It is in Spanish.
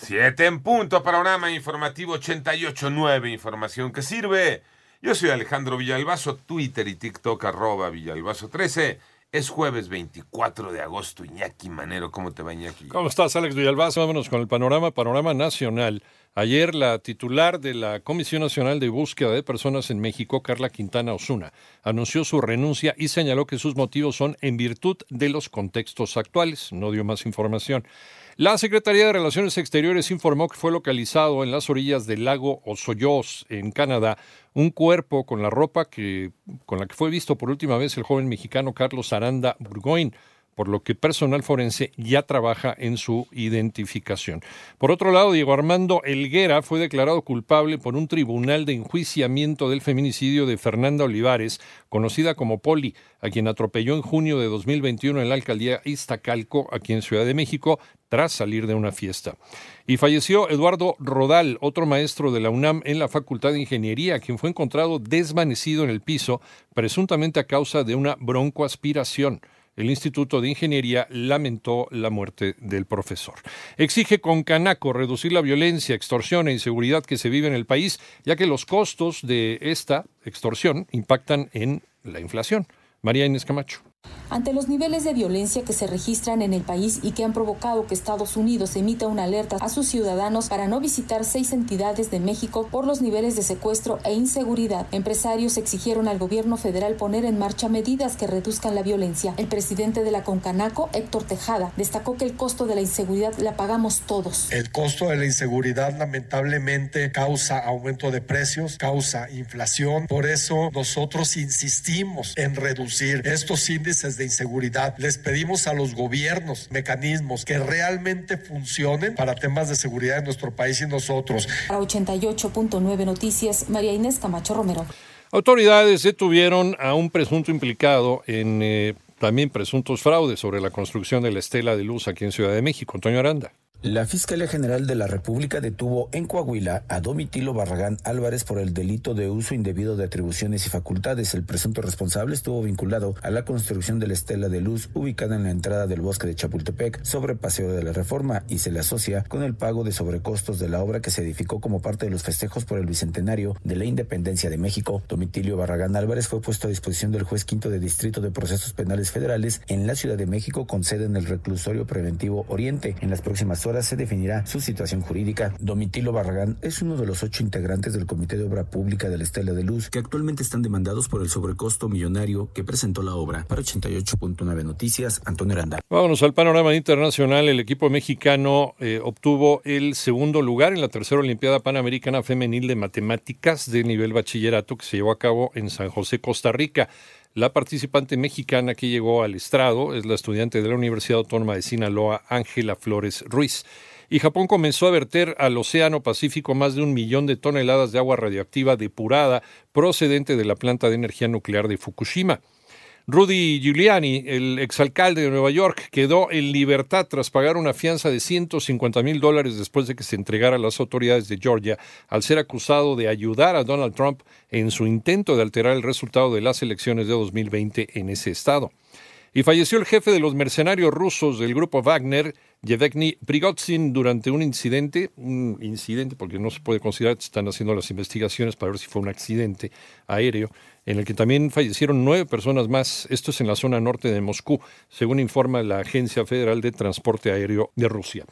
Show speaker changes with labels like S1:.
S1: Siete en punto, panorama informativo 88.9, información que sirve. Yo soy Alejandro Villalbazo, Twitter y TikTok arroba Villalbazo13. Es jueves 24 de agosto. Iñaki Manero, ¿cómo te va Iñaki?
S2: ¿Cómo estás, Alex Villalbazo? Vámonos con el panorama, panorama nacional. Ayer la titular de la Comisión Nacional de Búsqueda de Personas en México, Carla Quintana Osuna, anunció su renuncia y señaló que sus motivos son en virtud de los contextos actuales. No dio más información. La Secretaría de Relaciones Exteriores informó que fue localizado en las orillas del lago Osoyoos, en Canadá, un cuerpo con la ropa con la que fue visto por última vez el joven mexicano Carlos Aranda Burgoyne por lo que personal forense ya trabaja en su identificación. Por otro lado, Diego Armando Elguera fue declarado culpable por un tribunal de enjuiciamiento del feminicidio de Fernanda Olivares, conocida como Poli, a quien atropelló en junio de 2021 en la alcaldía Iztacalco, aquí en Ciudad de México, tras salir de una fiesta. Y falleció Eduardo Rodal, otro maestro de la UNAM en la Facultad de Ingeniería, quien fue encontrado desvanecido en el piso, presuntamente a causa de una broncoaspiración. El Instituto de Ingeniería lamentó la muerte del profesor. Exige con Canaco reducir la violencia, extorsión e inseguridad que se vive en el país, ya que los costos de esta extorsión impactan en la inflación. María Inés Camacho.
S3: Ante los niveles de violencia que se registran en el país y que han provocado que Estados Unidos emita una alerta a sus ciudadanos para no visitar seis entidades de México por los niveles de secuestro e inseguridad, empresarios exigieron al gobierno federal poner en marcha medidas que reduzcan la violencia. El presidente de la Concanaco, Héctor Tejada, destacó que el costo de la inseguridad la pagamos todos.
S4: El costo de la inseguridad lamentablemente causa aumento de precios, causa inflación. Por eso nosotros insistimos en reducir estos índices de inseguridad. Les pedimos a los gobiernos mecanismos que realmente funcionen para temas de seguridad en nuestro país y nosotros.
S3: Para 88.9 Noticias, María Inés Camacho Romero.
S2: Autoridades detuvieron a un presunto implicado en eh, también presuntos fraudes sobre la construcción de la estela de luz aquí en Ciudad de México. Antonio Aranda.
S5: La Fiscalía General de la República detuvo en Coahuila a Domitilo Barragán Álvarez por el delito de uso indebido de atribuciones y facultades. El presunto responsable estuvo vinculado a la construcción de la estela de luz ubicada en la entrada del bosque de Chapultepec sobre Paseo de la Reforma y se le asocia con el pago de sobrecostos de la obra que se edificó como parte de los festejos por el bicentenario de la independencia de México. Domitilio Barragán Álvarez fue puesto a disposición del juez quinto de Distrito de Procesos Penales Federales en la Ciudad de México con sede en el reclusorio preventivo Oriente. En las próximas horas se definirá su situación jurídica. Domitilo Barragán es uno de los ocho integrantes del Comité de Obra Pública de la Estela de Luz que actualmente están demandados por el sobrecosto millonario que presentó la obra. Para 88.9 Noticias, Antonio Aranda.
S2: Vámonos al panorama internacional. El equipo mexicano eh, obtuvo el segundo lugar en la tercera Olimpiada Panamericana Femenil de Matemáticas de nivel bachillerato que se llevó a cabo en San José, Costa Rica. La participante mexicana que llegó al estrado es la estudiante de la Universidad Autónoma de Sinaloa, Ángela Flores Ruiz. Y Japón comenzó a verter al Océano Pacífico más de un millón de toneladas de agua radioactiva depurada procedente de la planta de energía nuclear de Fukushima. Rudy Giuliani, el exalcalde de Nueva York, quedó en libertad tras pagar una fianza de 150 mil dólares después de que se entregara a las autoridades de Georgia al ser acusado de ayudar a Donald Trump en su intento de alterar el resultado de las elecciones de 2020 en ese estado. Y falleció el jefe de los mercenarios rusos del grupo Wagner, Yevgeny Prigozhin, durante un incidente, un incidente porque no se puede considerar, están haciendo las investigaciones para ver si fue un accidente aéreo, en el que también fallecieron nueve personas más. Esto es en la zona norte de Moscú, según informa la Agencia Federal de Transporte Aéreo de Rusia.